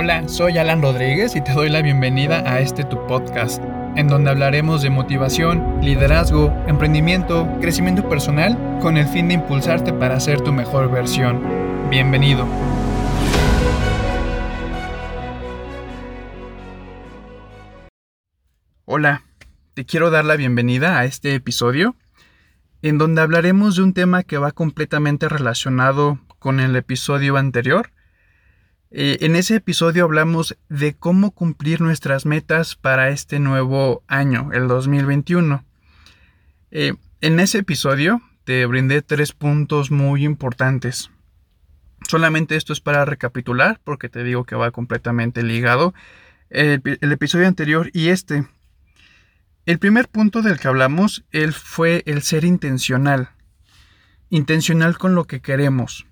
Hola, soy Alan Rodríguez y te doy la bienvenida a este tu podcast, en donde hablaremos de motivación, liderazgo, emprendimiento, crecimiento personal, con el fin de impulsarte para ser tu mejor versión. Bienvenido. Hola, te quiero dar la bienvenida a este episodio, en donde hablaremos de un tema que va completamente relacionado con el episodio anterior, eh, en ese episodio hablamos de cómo cumplir nuestras metas para este nuevo año, el 2021. Eh, en ese episodio te brindé tres puntos muy importantes. Solamente esto es para recapitular, porque te digo que va completamente ligado el, el episodio anterior y este. El primer punto del que hablamos él fue el ser intencional. Intencional con lo que queremos.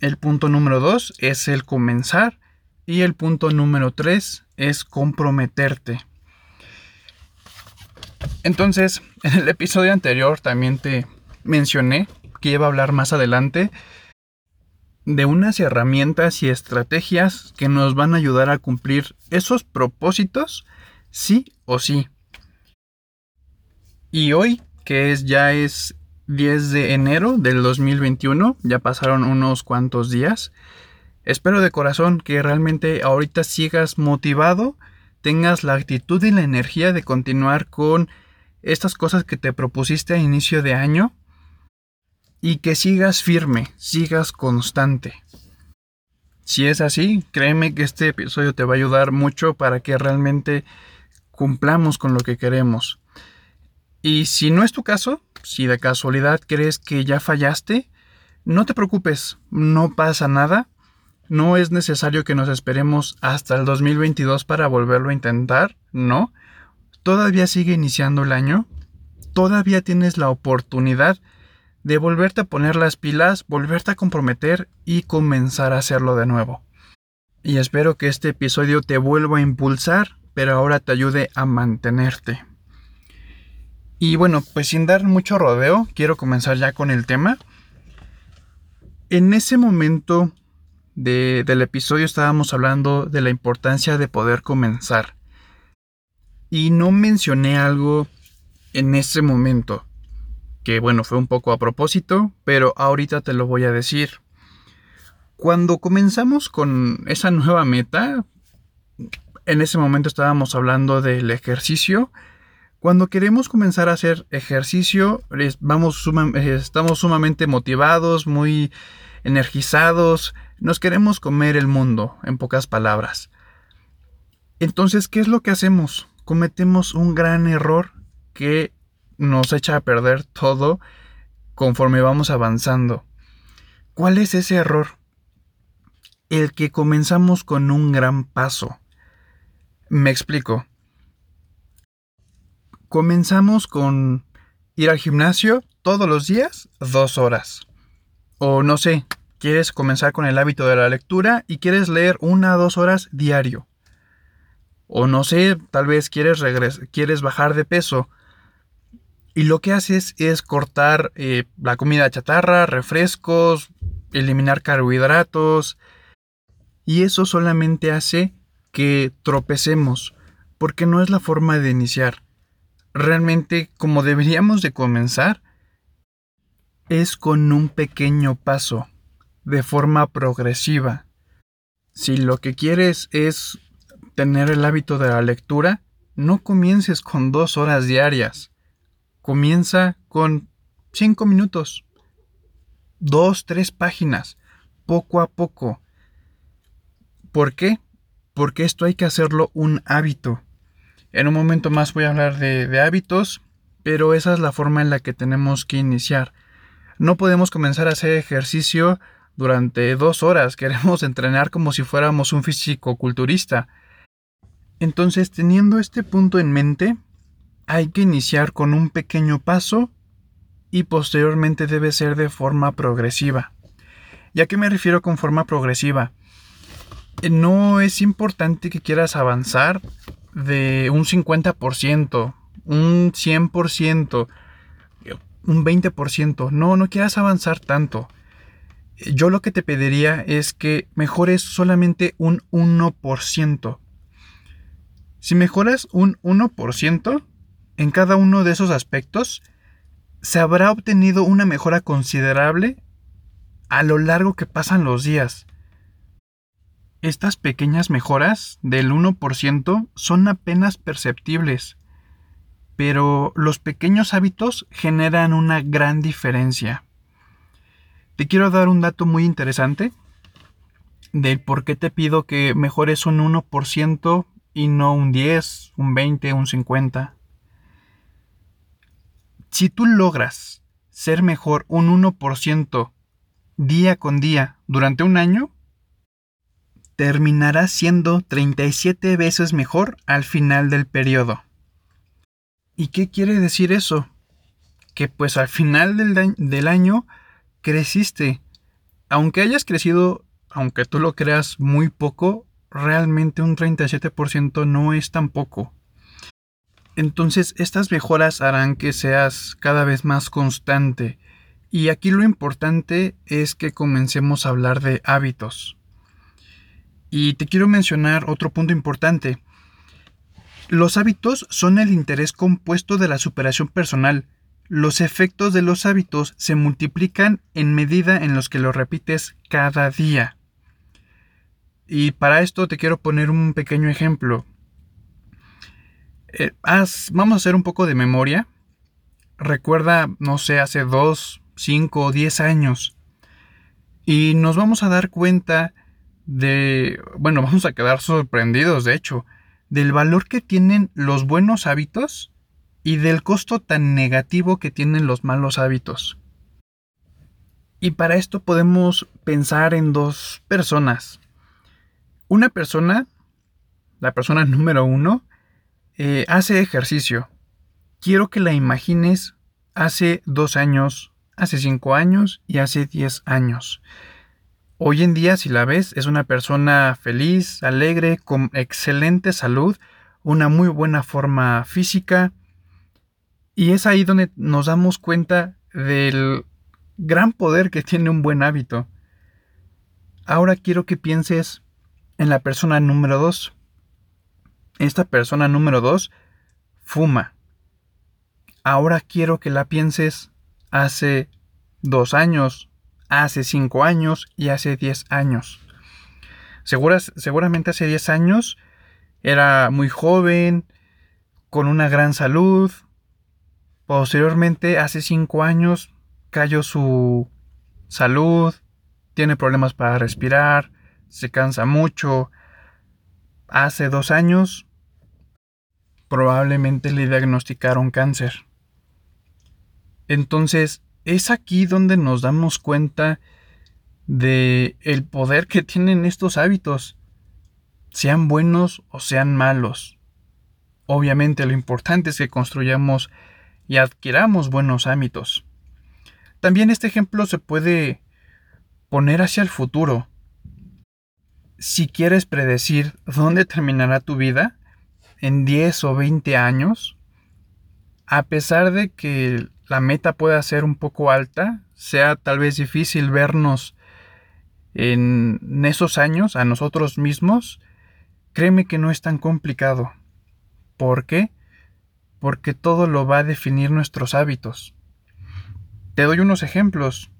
El punto número dos es el comenzar. Y el punto número tres es comprometerte. Entonces, en el episodio anterior también te mencioné que iba a hablar más adelante de unas herramientas y estrategias que nos van a ayudar a cumplir esos propósitos sí o sí. Y hoy, que es ya es 10 de enero del 2021, ya pasaron unos cuantos días. Espero de corazón que realmente ahorita sigas motivado, tengas la actitud y la energía de continuar con estas cosas que te propusiste a inicio de año y que sigas firme, sigas constante. Si es así, créeme que este episodio te va a ayudar mucho para que realmente cumplamos con lo que queremos. Y si no es tu caso, si de casualidad crees que ya fallaste, no te preocupes, no pasa nada. No es necesario que nos esperemos hasta el 2022 para volverlo a intentar, no. Todavía sigue iniciando el año. Todavía tienes la oportunidad de volverte a poner las pilas, volverte a comprometer y comenzar a hacerlo de nuevo. Y espero que este episodio te vuelva a impulsar, pero ahora te ayude a mantenerte. Y bueno, pues sin dar mucho rodeo, quiero comenzar ya con el tema. En ese momento del episodio estábamos hablando de la importancia de poder comenzar. Y no mencioné algo en ese momento, que bueno, fue un poco a propósito, pero ahorita te lo voy a decir. Cuando comenzamos con esa nueva meta, en ese momento estábamos hablando del ejercicio cuando queremos comenzar a hacer ejercicio, eh, estamos sumamente motivados, muy energizados, nos queremos comer el mundo, en pocas palabras. Entonces, ¿qué es lo que hacemos? Cometemos un gran error que nos echa a perder todo conforme vamos avanzando. ¿Cuál es ese error? El que comenzamos con un gran paso. Me explico. Comenzamos con ir al gimnasio todos los días, dos horas. O no sé, quieres comenzar con el hábito de la lectura y quieres leer una o dos horas diario. O no sé, tal vez quieres, quieres bajar de peso. Y lo que haces es cortar eh, la comida chatarra, refrescos, eliminar carbohidratos. Y eso solamente hace que tropecemos, porque no es la forma de iniciar realmente como deberíamos de comenzar es con un pequeño paso, de forma progresiva. Si lo que quieres es tener el hábito de la lectura, no comiences con dos horas diarias. Comienza con cinco minutos, dos, tres páginas, poco a poco. ¿Por qué? Porque esto hay que hacerlo un hábito. En un momento más voy a hablar de, hábitos, pero esa es la forma en la que tenemos que iniciar. No podemos comenzar a hacer ejercicio durante dos horas, queremos entrenar como si fuéramos un físico culturista. Entonces, teniendo este punto en mente, hay que iniciar con un pequeño paso y posteriormente debe ser de forma progresiva. ¿Y a qué me refiero con forma progresiva? No es importante que quieras avanzar de un 50%, un 100%, un 20%. No, no quieras avanzar tanto. yo lo que te pediría es que mejores solamente un 1%. Si mejoras un 1% en cada uno de esos aspectos, se habrá obtenido una mejora considerable a lo largo que pasan los días. Estas pequeñas mejoras del 1% son apenas perceptibles, pero los pequeños hábitos generan una gran diferencia. Te quiero dar un dato muy interesante del por qué te pido que mejores un 1% y no un 10, un 20, un 50. Si tú logras ser mejor un 1% día con día durante un año, terminarás siendo 37 veces mejor al final del periodo. ¿Y qué quiere decir eso? Que pues al final del, del año creciste. Aunque hayas crecido, aunque tú lo creas muy poco, realmente un 37% no es tan poco. Entonces estas mejoras harán que seas cada vez más constante. Y aquí lo importante es que comencemos a hablar de hábitos. Y te quiero mencionar otro punto importante. Los hábitos son el interés compuesto de la superación personal los efectos de los hábitos se multiplican en medida en los que los repites cada día. Y para esto te quiero poner un pequeño ejemplo. Eh, vamos a hacer un poco de memoria. Recuerda, no sé, hace 2, 5 o 10 años. Y nos vamos a dar cuenta de, bueno, vamos a quedar sorprendidos, de hecho, del valor que tienen los buenos hábitos y del costo tan negativo que tienen los malos hábitos. Y para esto podemos pensar en dos personas. Una persona, la persona número uno, eh, hace ejercicio. Quiero que la imagines hace dos años, hace cinco años y hace diez años. Hoy en día, si la ves, es una persona feliz, alegre, con excelente salud, una muy buena forma física, y es ahí donde nos damos cuenta del gran poder que tiene un buen hábito. Ahora quiero que pienses en la persona número 2. Esta persona número 2 fuma. Ahora quiero que la pienses hace dos años, hace cinco años y hace diez años. seguramente hace diez años era muy joven, con una gran salud, Posteriormente, hace cinco años, cayó su salud, tiene problemas para respirar, se cansa mucho. Hace dos años, probablemente le diagnosticaron cáncer. Entonces, es aquí donde nos damos cuenta de el poder que tienen estos hábitos, sean buenos o sean malos. Obviamente lo importante es que construyamos y adquiramos buenos hábitos. También este ejemplo se puede poner hacia el futuro. Si quieres predecir dónde terminará tu vida en 10 o 20 años, a pesar de que la meta pueda ser un poco alta, sea tal vez difícil vernos en esos años a nosotros mismos, créeme que no es tan complicado. ¿Por qué? porque todo lo va a definir nuestros hábitos. Te doy unos ejemplos.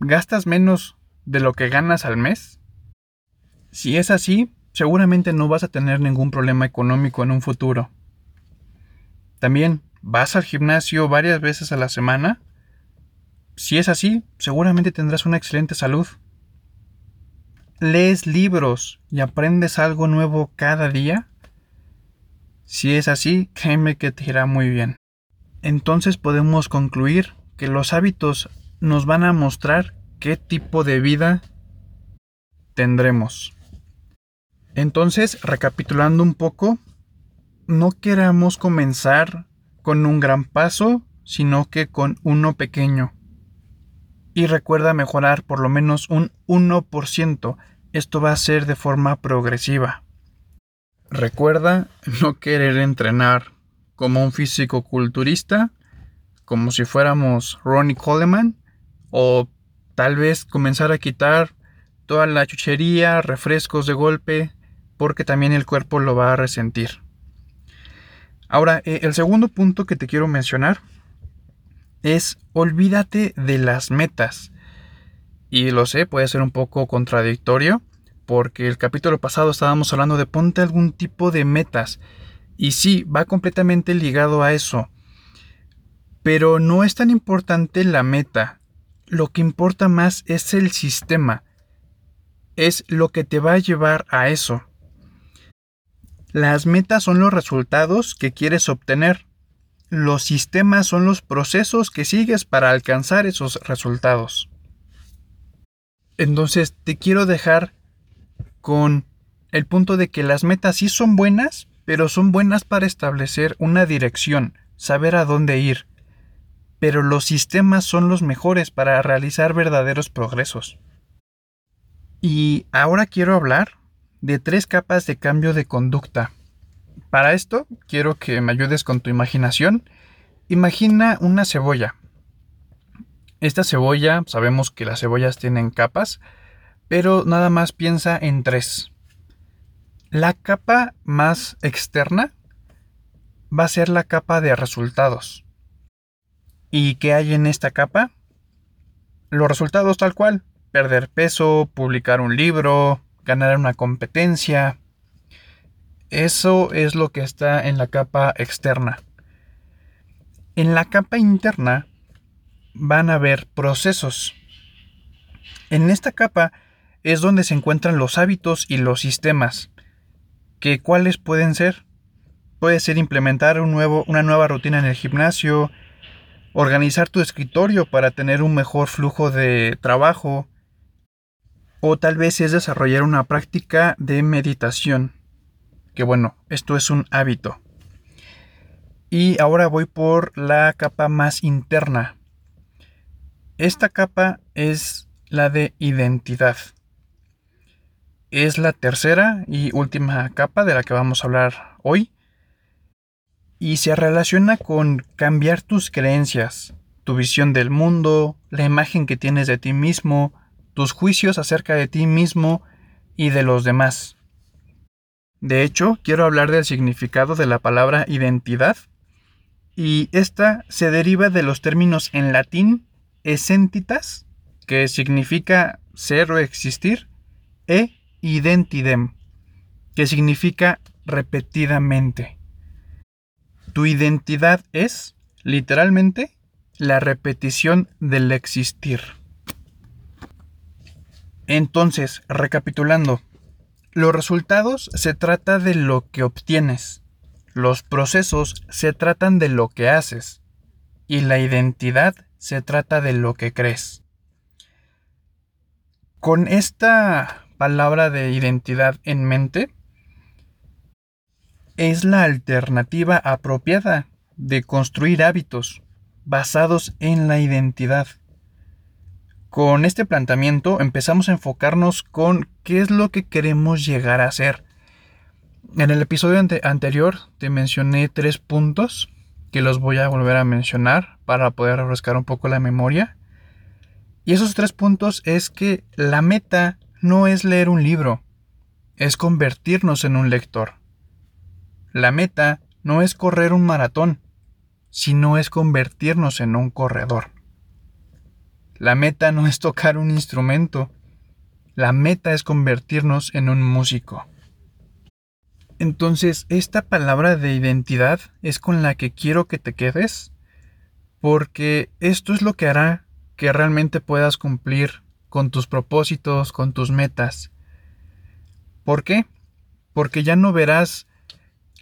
¿Gastas menos de lo que ganas al mes? Si es así, seguramente no vas a tener ningún problema económico en un futuro. También, ¿vas al gimnasio varias veces a la semana? Si es así, seguramente tendrás una excelente salud. ¿Lees libros y aprendes algo nuevo cada día? Si es así, créeme que te irá muy bien. Entonces podemos concluir que los hábitos nos van a mostrar qué tipo de vida tendremos. Entonces, recapitulando un poco, no queramos comenzar con un gran paso, sino que con uno pequeño. Y recuerda mejorar por lo menos un 1%. Esto va a ser de forma progresiva. Recuerda no querer entrenar como un físico culturista, como si fuéramos Ronnie Coleman, o tal vez comenzar a quitar toda la chuchería, refrescos de golpe, porque también el cuerpo lo va a resentir. Ahora, eh, el segundo punto que te quiero mencionar es olvídate de las metas. Y lo sé, puede ser un poco contradictorio, porque el capítulo pasado estábamos hablando de ponte algún tipo de metas. Y sí, va completamente ligado a eso. Pero no es tan importante la meta. Lo que importa más es el sistema. Es lo que te va a llevar a eso. Las metas son los resultados que quieres obtener. Los sistemas son los procesos que sigues para alcanzar esos resultados. Entonces te quiero dejar con el punto de que las metas sí son buenas, pero son buenas para establecer una dirección, saber a dónde ir. Pero los sistemas son los mejores para realizar verdaderos progresos. Y ahora quiero hablar de tres capas de cambio de conducta. Para esto, quiero que me ayudes con tu imaginación. Imagina una cebolla. Esta cebolla, sabemos que las cebollas tienen capas, pero nada más piensa en tres. La capa más externa va a ser la capa de resultados. ¿Y qué hay en esta capa? Los resultados tal cual. Perder peso, publicar un libro, ganar una competencia, eso es lo que está en la capa externa. En la capa interna van a haber procesos. En esta capa es donde se encuentran los hábitos y los sistemas. ¿Que ¿Cuáles pueden ser? Puede ser implementar un nuevo, una nueva rutina en el gimnasio, organizar tu escritorio para tener un mejor flujo de trabajo, o tal vez es desarrollar una práctica de meditación que bueno, esto es un hábito. Y ahora voy por la capa más interna. Esta capa es la de identidad. Es la tercera y última capa de la que vamos a hablar hoy. Y se relaciona con cambiar tus creencias, tu visión del mundo, la imagen que tienes de ti mismo, tus juicios acerca de ti mismo y de los demás. De hecho, quiero hablar del significado de la palabra identidad, y esta se deriva de los términos en latín essentitas, que significa ser o existir, e identidem, que significa repetidamente. Tu identidad es, literalmente, la repetición del existir. Entonces, recapitulando, los resultados se trata de lo que obtienes. Los procesos se tratan de lo que haces. Y la identidad se trata de lo que crees. Con esta palabra de identidad en mente, es la alternativa apropiada de construir hábitos basados en la identidad. Con este planteamiento empezamos a enfocarnos con qué es lo que queremos llegar a ser. En el episodio anterior te mencioné tres puntos que los voy a volver a mencionar para poder refrescar un poco la memoria. Y esos tres puntos es que la meta no es leer un libro, es convertirnos en un lector. La meta no es correr un maratón, sino es convertirnos en un corredor. La meta no es tocar un instrumento, la meta es convertirnos en un músico. Entonces, esta palabra de identidad es con la que quiero que te quedes, porque esto es lo que hará que realmente puedas cumplir con tus propósitos, con tus metas. ¿Por qué? Porque ya no verás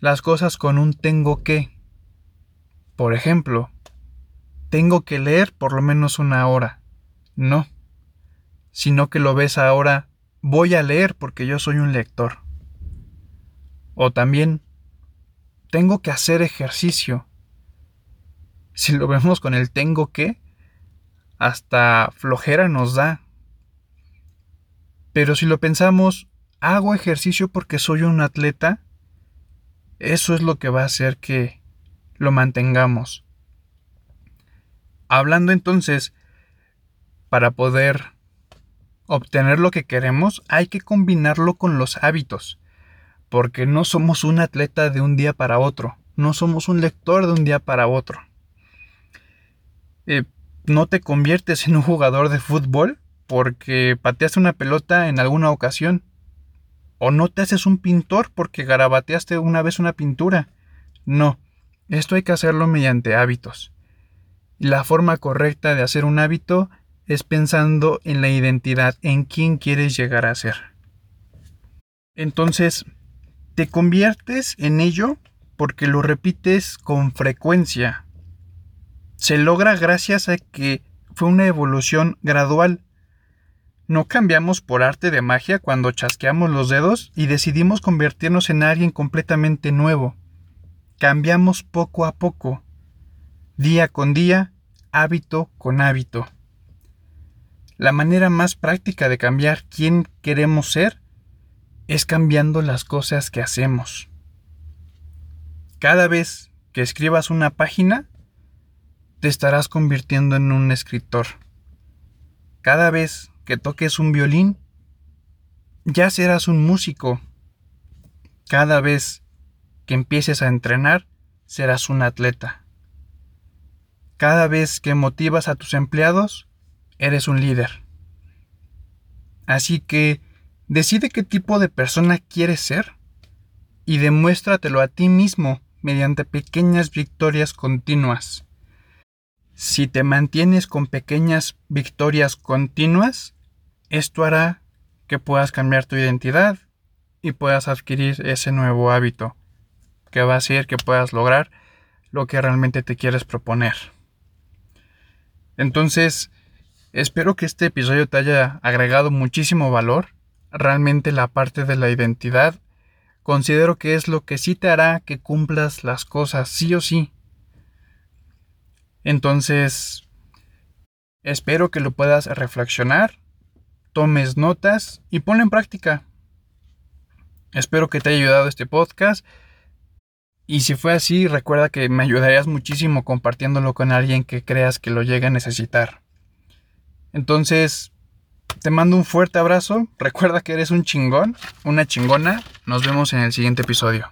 las cosas con un tengo que. Por ejemplo, tengo que leer por lo menos una hora. No, sino que lo ves ahora, voy a leer porque yo soy un lector. O también, tengo que hacer ejercicio. Si lo vemos con el tengo que, hasta flojera nos da. Pero si lo pensamos, hago ejercicio porque soy un atleta, eso es lo que va a hacer que lo mantengamos. Hablando entonces para poder obtener lo que queremos, hay que combinarlo con los hábitos, porque no somos un atleta de un día para otro, no somos un lector de un día para otro. Eh, no te conviertes en un jugador de fútbol porque pateaste una pelota en alguna ocasión. O no te haces un pintor porque garabateaste una vez una pintura. No, esto hay que hacerlo mediante hábitos. La forma correcta de hacer un hábito es pensando en la identidad, en quién quieres llegar a ser. Entonces, te conviertes en ello porque lo repites con frecuencia. Se logra gracias a que fue una evolución gradual. No cambiamos por arte de magia cuando chasqueamos los dedos y decidimos convertirnos en alguien completamente nuevo. Cambiamos poco a poco, día con día, hábito con hábito. La manera más práctica de cambiar quién queremos ser es cambiando las cosas que hacemos. Cada vez que escribas una página, te estarás convirtiendo en un escritor. Cada vez que toques un violín, ya serás un músico. Cada vez que empieces a entrenar, serás un atleta. Cada vez que motivas a tus empleados, eres un líder. Así que decide qué tipo de persona quieres ser y demuéstratelo a ti mismo mediante pequeñas victorias continuas. Si te mantienes con pequeñas victorias continuas, esto hará que puedas cambiar tu identidad y puedas adquirir ese nuevo hábito que va a hacer que puedas lograr lo que realmente te quieres proponer. Entonces, Espero que este episodio te haya agregado muchísimo valor. Realmente la parte de la identidad considero que es lo que sí te hará que cumplas las cosas sí o sí. Entonces, espero que lo puedas reflexionar, tomes notas y ponlo en práctica. Espero que te haya ayudado este podcast. Y si fue así, recuerda que me ayudarías muchísimo compartiéndolo con alguien que creas que lo llegue a necesitar. Entonces, te mando un fuerte abrazo. Recuerda que eres un chingón, una chingona. Nos vemos en el siguiente episodio.